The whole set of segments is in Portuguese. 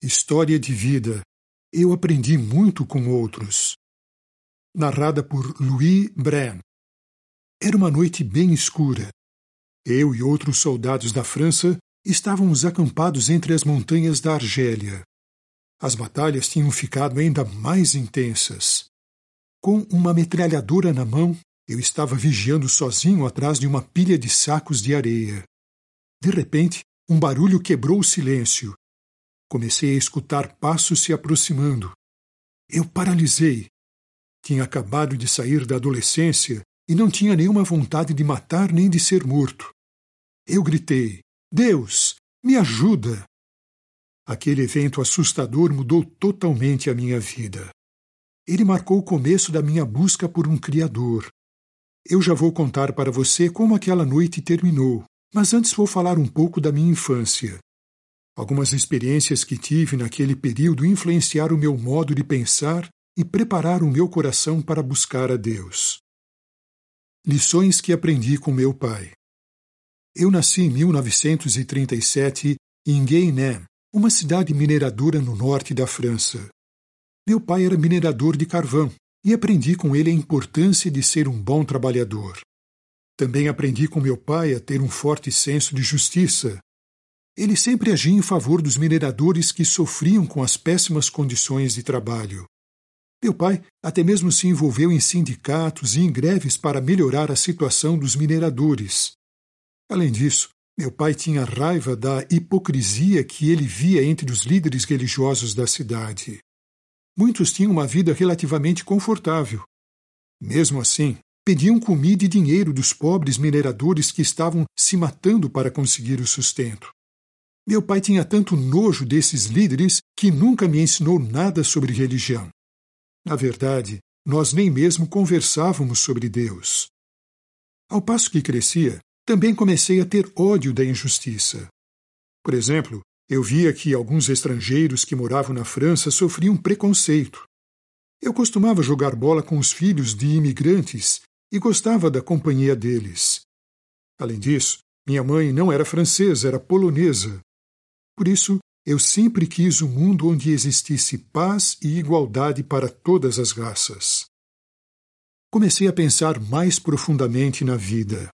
História de vida. Eu aprendi muito com outros. Narrada por Louis Brand. Era uma noite bem escura. Eu e outros soldados da França estávamos acampados entre as montanhas da Argélia. As batalhas tinham ficado ainda mais intensas. Com uma metralhadora na mão, eu estava vigiando sozinho atrás de uma pilha de sacos de areia. De repente, um barulho quebrou o silêncio Comecei a escutar passos se aproximando. Eu paralisei. Tinha acabado de sair da adolescência e não tinha nenhuma vontade de matar nem de ser morto. Eu gritei: Deus, me ajuda! Aquele evento assustador mudou totalmente a minha vida. Ele marcou o começo da minha busca por um Criador. Eu já vou contar para você como aquela noite terminou, mas antes vou falar um pouco da minha infância. Algumas experiências que tive naquele período influenciaram o meu modo de pensar e prepararam o meu coração para buscar a Deus. Lições que aprendi com meu pai. Eu nasci em 1937 em Guéinem, uma cidade mineradora no norte da França. Meu pai era minerador de carvão e aprendi com ele a importância de ser um bom trabalhador. Também aprendi com meu pai a ter um forte senso de justiça ele sempre agia em favor dos mineradores que sofriam com as péssimas condições de trabalho. Meu pai até mesmo se envolveu em sindicatos e em greves para melhorar a situação dos mineradores. Além disso, meu pai tinha raiva da hipocrisia que ele via entre os líderes religiosos da cidade. Muitos tinham uma vida relativamente confortável. Mesmo assim, pediam comida e dinheiro dos pobres mineradores que estavam se matando para conseguir o sustento. Meu pai tinha tanto nojo desses líderes que nunca me ensinou nada sobre religião. Na verdade, nós nem mesmo conversávamos sobre Deus. Ao passo que crescia, também comecei a ter ódio da injustiça. Por exemplo, eu via que alguns estrangeiros que moravam na França sofriam preconceito. Eu costumava jogar bola com os filhos de imigrantes e gostava da companhia deles. Além disso, minha mãe não era francesa, era polonesa. Por isso, eu sempre quis um mundo onde existisse paz e igualdade para todas as raças. Comecei a pensar mais profundamente na vida.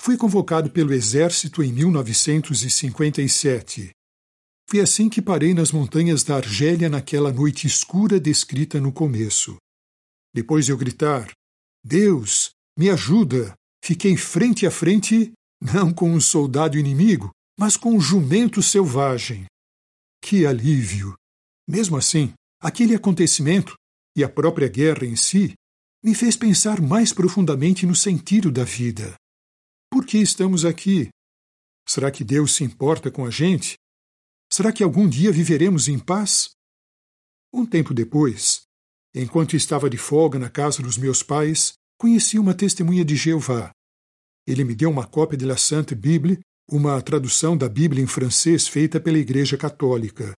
Fui convocado pelo Exército em 1957. Foi assim que parei nas montanhas da Argélia naquela noite escura descrita no começo. Depois de eu gritar: Deus, me ajuda! Fiquei frente a frente, não com um soldado inimigo, mas com um jumento selvagem. Que alívio! Mesmo assim, aquele acontecimento e a própria guerra em si me fez pensar mais profundamente no sentido da vida. Por que estamos aqui? Será que Deus se importa com a gente? Será que algum dia viveremos em paz? Um tempo depois, enquanto estava de folga na casa dos meus pais, conheci uma testemunha de Jeová. Ele me deu uma cópia de La Sainte Bible uma tradução da Bíblia em francês feita pela Igreja Católica.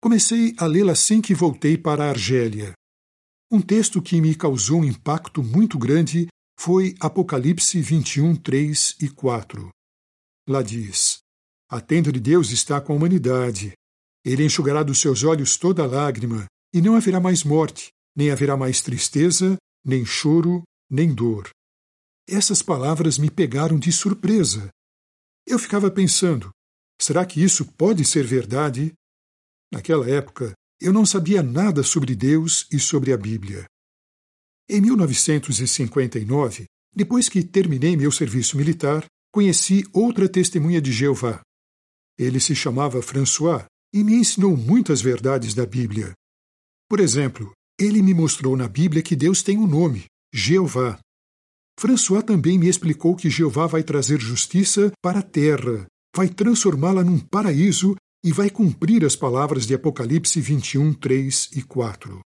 Comecei a lê-la assim que voltei para a Argélia. Um texto que me causou um impacto muito grande foi Apocalipse 21, 3 e 4. Lá diz: A tenda de Deus está com a humanidade. Ele enxugará dos seus olhos toda lágrima, e não haverá mais morte, nem haverá mais tristeza, nem choro, nem dor. Essas palavras me pegaram de surpresa, eu ficava pensando: será que isso pode ser verdade? Naquela época, eu não sabia nada sobre Deus e sobre a Bíblia. Em 1959, depois que terminei meu serviço militar, conheci outra testemunha de Jeová. Ele se chamava François e me ensinou muitas verdades da Bíblia. Por exemplo, ele me mostrou na Bíblia que Deus tem um nome, Jeová. François também me explicou que Jeová vai trazer justiça para a terra, vai transformá-la num paraíso e vai cumprir as palavras de Apocalipse 21, 3 e 4.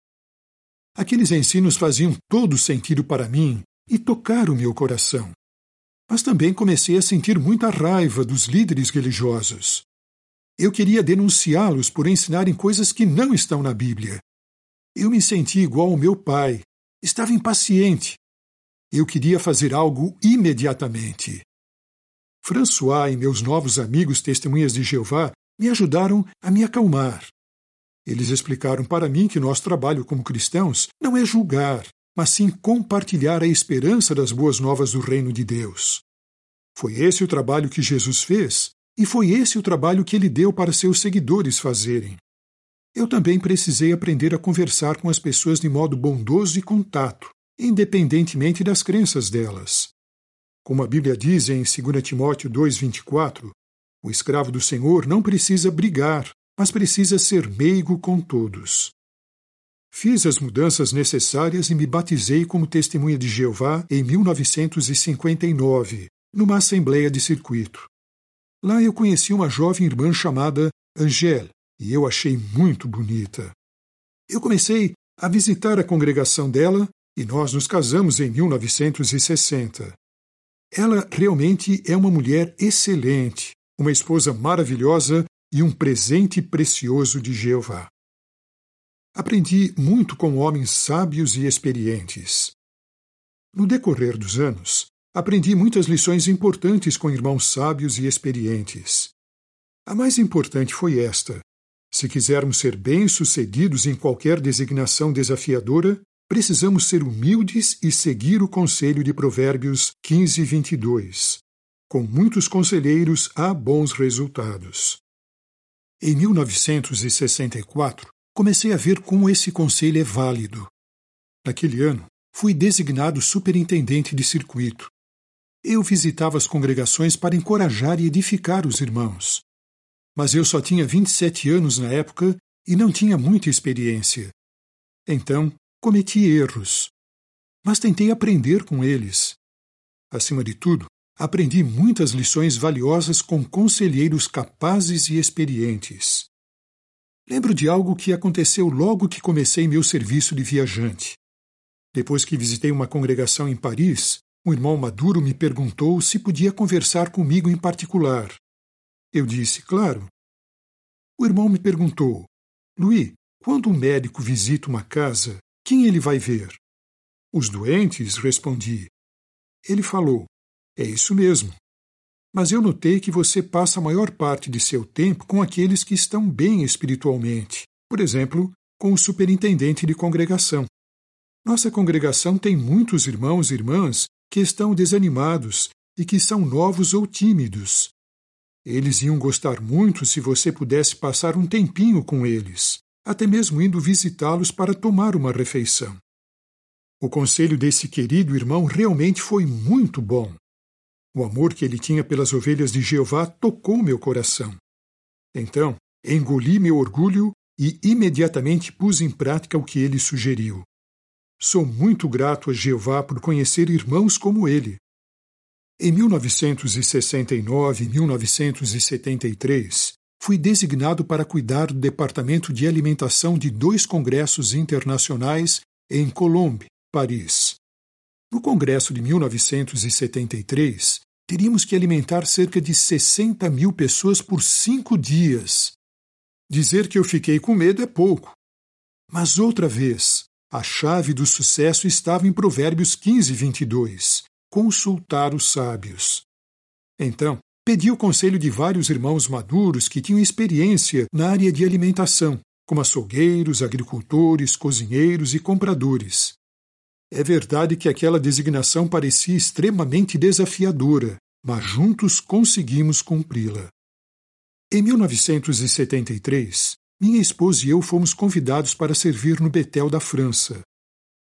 Aqueles ensinos faziam todo sentido para mim e tocaram meu coração. Mas também comecei a sentir muita raiva dos líderes religiosos. Eu queria denunciá-los por ensinarem coisas que não estão na Bíblia. Eu me senti igual ao meu pai. Estava impaciente eu queria fazer algo imediatamente. François e meus novos amigos testemunhas de Jeová me ajudaram a me acalmar. Eles explicaram para mim que nosso trabalho como cristãos não é julgar, mas sim compartilhar a esperança das boas novas do reino de Deus. Foi esse o trabalho que Jesus fez, e foi esse o trabalho que ele deu para seus seguidores fazerem. Eu também precisei aprender a conversar com as pessoas de modo bondoso e contato, independentemente das crenças delas. Como a Bíblia diz em 2 Timóteo 2,24, o escravo do Senhor não precisa brigar, mas precisa ser meigo com todos. Fiz as mudanças necessárias e me batizei como testemunha de Jeová em 1959, numa assembleia de circuito. Lá eu conheci uma jovem irmã chamada Angèle, e eu achei muito bonita. Eu comecei a visitar a congregação dela e nós nos casamos em 1960. Ela realmente é uma mulher excelente, uma esposa maravilhosa e um presente precioso de Jeová. Aprendi muito com homens sábios e experientes. No decorrer dos anos, aprendi muitas lições importantes com irmãos sábios e experientes. A mais importante foi esta: se quisermos ser bem-sucedidos em qualquer designação desafiadora, precisamos ser humildes e seguir o conselho de Provérbios 15 e 22. Com muitos conselheiros há bons resultados. Em 1964, comecei a ver como esse conselho é válido. Naquele ano, fui designado superintendente de circuito. Eu visitava as congregações para encorajar e edificar os irmãos. Mas eu só tinha 27 anos na época e não tinha muita experiência. Então, cometi erros. Mas tentei aprender com eles. Acima de tudo, aprendi muitas lições valiosas com conselheiros capazes e experientes. Lembro de algo que aconteceu logo que comecei meu serviço de viajante. Depois que visitei uma congregação em Paris, um irmão maduro me perguntou se podia conversar comigo em particular. Eu disse, claro. O irmão me perguntou, Louis, quando um médico visita uma casa, quem ele vai ver? Os doentes, respondi. Ele falou, é isso mesmo. Mas eu notei que você passa a maior parte de seu tempo com aqueles que estão bem espiritualmente, por exemplo, com o superintendente de congregação. Nossa congregação tem muitos irmãos e irmãs que estão desanimados e que são novos ou tímidos. Eles iam gostar muito se você pudesse passar um tempinho com eles, até mesmo indo visitá-los para tomar uma refeição. O conselho desse querido irmão realmente foi muito bom. O amor que ele tinha pelas ovelhas de Jeová tocou meu coração. Então, engoli meu orgulho e imediatamente pus em prática o que ele sugeriu. Sou muito grato a Jeová por conhecer irmãos como ele. Em 1969 e 1973, fui designado para cuidar do departamento de alimentação de dois congressos internacionais em Colombe, Paris. No Congresso de 1973, teríamos que alimentar cerca de 60 mil pessoas por cinco dias. Dizer que eu fiquei com medo é pouco. Mas outra vez, a chave do sucesso estava em Provérbios 15, 22 consultar os sábios. Então, pedi o conselho de vários irmãos maduros que tinham experiência na área de alimentação, como açougueiros, agricultores, cozinheiros e compradores. É verdade que aquela designação parecia extremamente desafiadora, mas juntos conseguimos cumpri-la. Em 1973, minha esposa e eu fomos convidados para servir no Betel da França.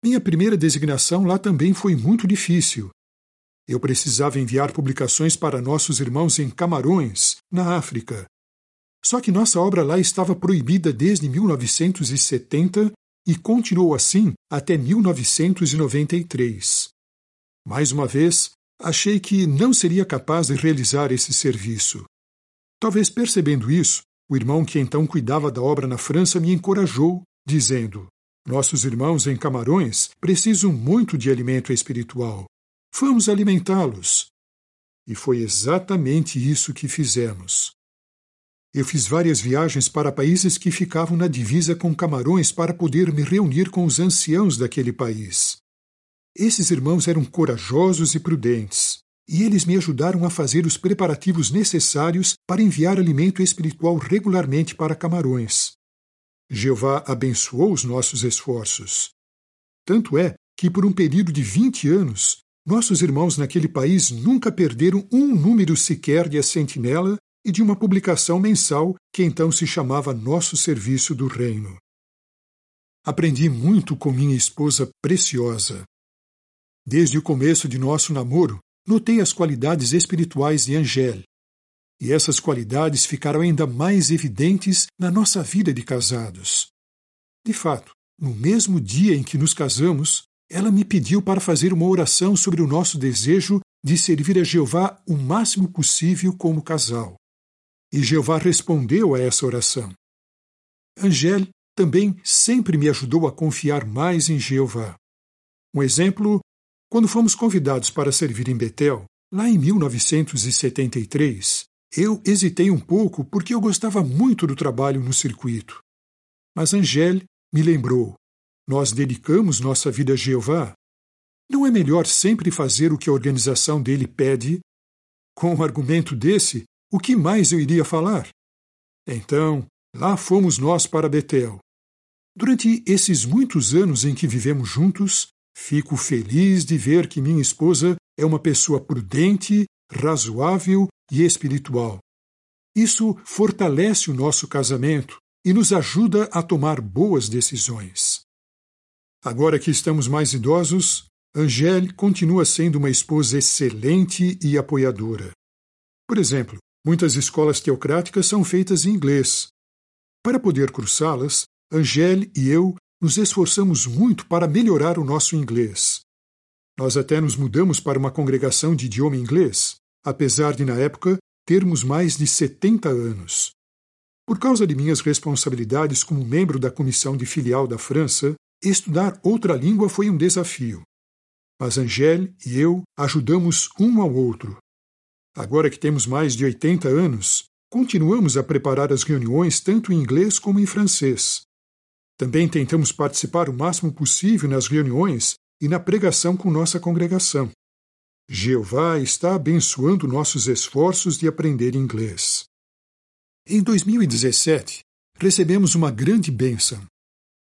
Minha primeira designação lá também foi muito difícil. Eu precisava enviar publicações para nossos irmãos em Camarões, na África. Só que nossa obra lá estava proibida desde 1970 e continuou assim até 1993. Mais uma vez, achei que não seria capaz de realizar esse serviço. Talvez percebendo isso, o irmão que então cuidava da obra na França me encorajou, dizendo: Nossos irmãos em Camarões precisam muito de alimento espiritual. Vamos alimentá-los. E foi exatamente isso que fizemos. Eu fiz várias viagens para países que ficavam na divisa com Camarões para poder me reunir com os anciãos daquele país. Esses irmãos eram corajosos e prudentes. e eles me ajudaram a fazer os preparativos necessários para enviar alimento espiritual regularmente para Camarões. Jeová abençoou os nossos esforços. Tanto é que, por um período de 20 anos, nossos irmãos naquele país nunca perderam um número sequer de A Sentinela e de uma publicação mensal que então se chamava Nosso Serviço do Reino. Aprendi muito com minha esposa preciosa. Desde o começo de nosso namoro, notei as qualidades espirituais de Angèle. E essas qualidades ficaram ainda mais evidentes na nossa vida de casados. De fato, no mesmo dia em que nos casamos, ela me pediu para fazer uma oração sobre o nosso desejo de servir a Jeová o máximo possível como casal. E Jeová respondeu a essa oração. Angèle também sempre me ajudou a confiar mais em Jeová. Um exemplo, quando fomos convidados para servir em Betel, lá em 1973, eu hesitei um pouco porque eu gostava muito do trabalho no circuito. Mas Angèle me lembrou: nós dedicamos nossa vida a Jeová. Não é melhor sempre fazer o que a organização dele pede? Com um argumento desse, o que mais eu iria falar? Então, lá fomos nós para Betel. Durante esses muitos anos em que vivemos juntos, fico feliz de ver que minha esposa é uma pessoa prudente, razoável e espiritual. Isso fortalece o nosso casamento e nos ajuda a tomar boas decisões. Agora que estamos mais idosos, Angèle continua sendo uma esposa excelente e apoiadora. Por exemplo, muitas escolas teocráticas são feitas em inglês. Para poder cursá-las, Angèle e eu nos esforçamos muito para melhorar o nosso inglês. Nós até nos mudamos para uma congregação de idioma inglês, apesar de, na época, termos mais de 70 anos. Por causa de minhas responsabilidades como membro da comissão de filial da França, Estudar outra língua foi um desafio. Mas Angèle e eu ajudamos um ao outro. Agora que temos mais de 80 anos, continuamos a preparar as reuniões tanto em inglês como em francês. Também tentamos participar o máximo possível nas reuniões e na pregação com nossa congregação. Jeová está abençoando nossos esforços de aprender inglês. Em 2017, recebemos uma grande bênção.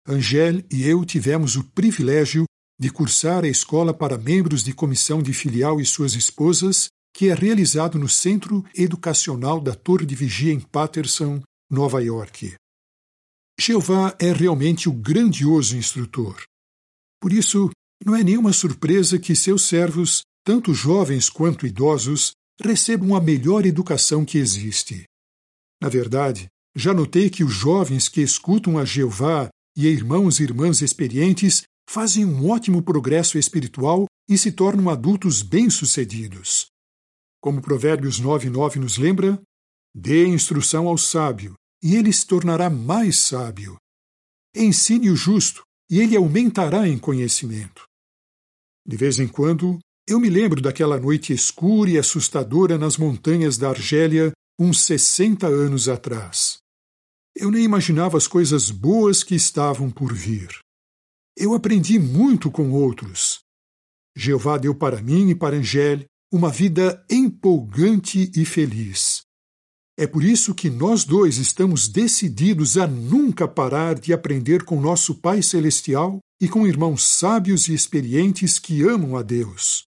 Angèle e eu tivemos o privilégio de cursar a escola para membros de comissão de filial e suas esposas, que é realizado no Centro Educacional da Torre de Vigia em Patterson, Nova York. Jeová é realmente o grandioso instrutor. Por isso, não é nenhuma surpresa que seus servos, tanto jovens quanto idosos, recebam a melhor educação que existe. Na verdade, já notei que os jovens que escutam a Jeová e irmãos e irmãs experientes fazem um ótimo progresso espiritual e se tornam adultos bem-sucedidos. Como Provérbios 9:9 nos lembra, dê instrução ao sábio, e ele se tornará mais sábio. Ensine o justo, e ele aumentará em conhecimento. De vez em quando, eu me lembro daquela noite escura e assustadora nas montanhas da Argélia, uns 60 anos atrás. Eu nem imaginava as coisas boas que estavam por vir. Eu aprendi muito com outros. Jeová deu para mim e para Angele uma vida empolgante e feliz. É por isso que nós dois estamos decididos a nunca parar de aprender com nosso Pai Celestial e com irmãos sábios e experientes que amam a Deus.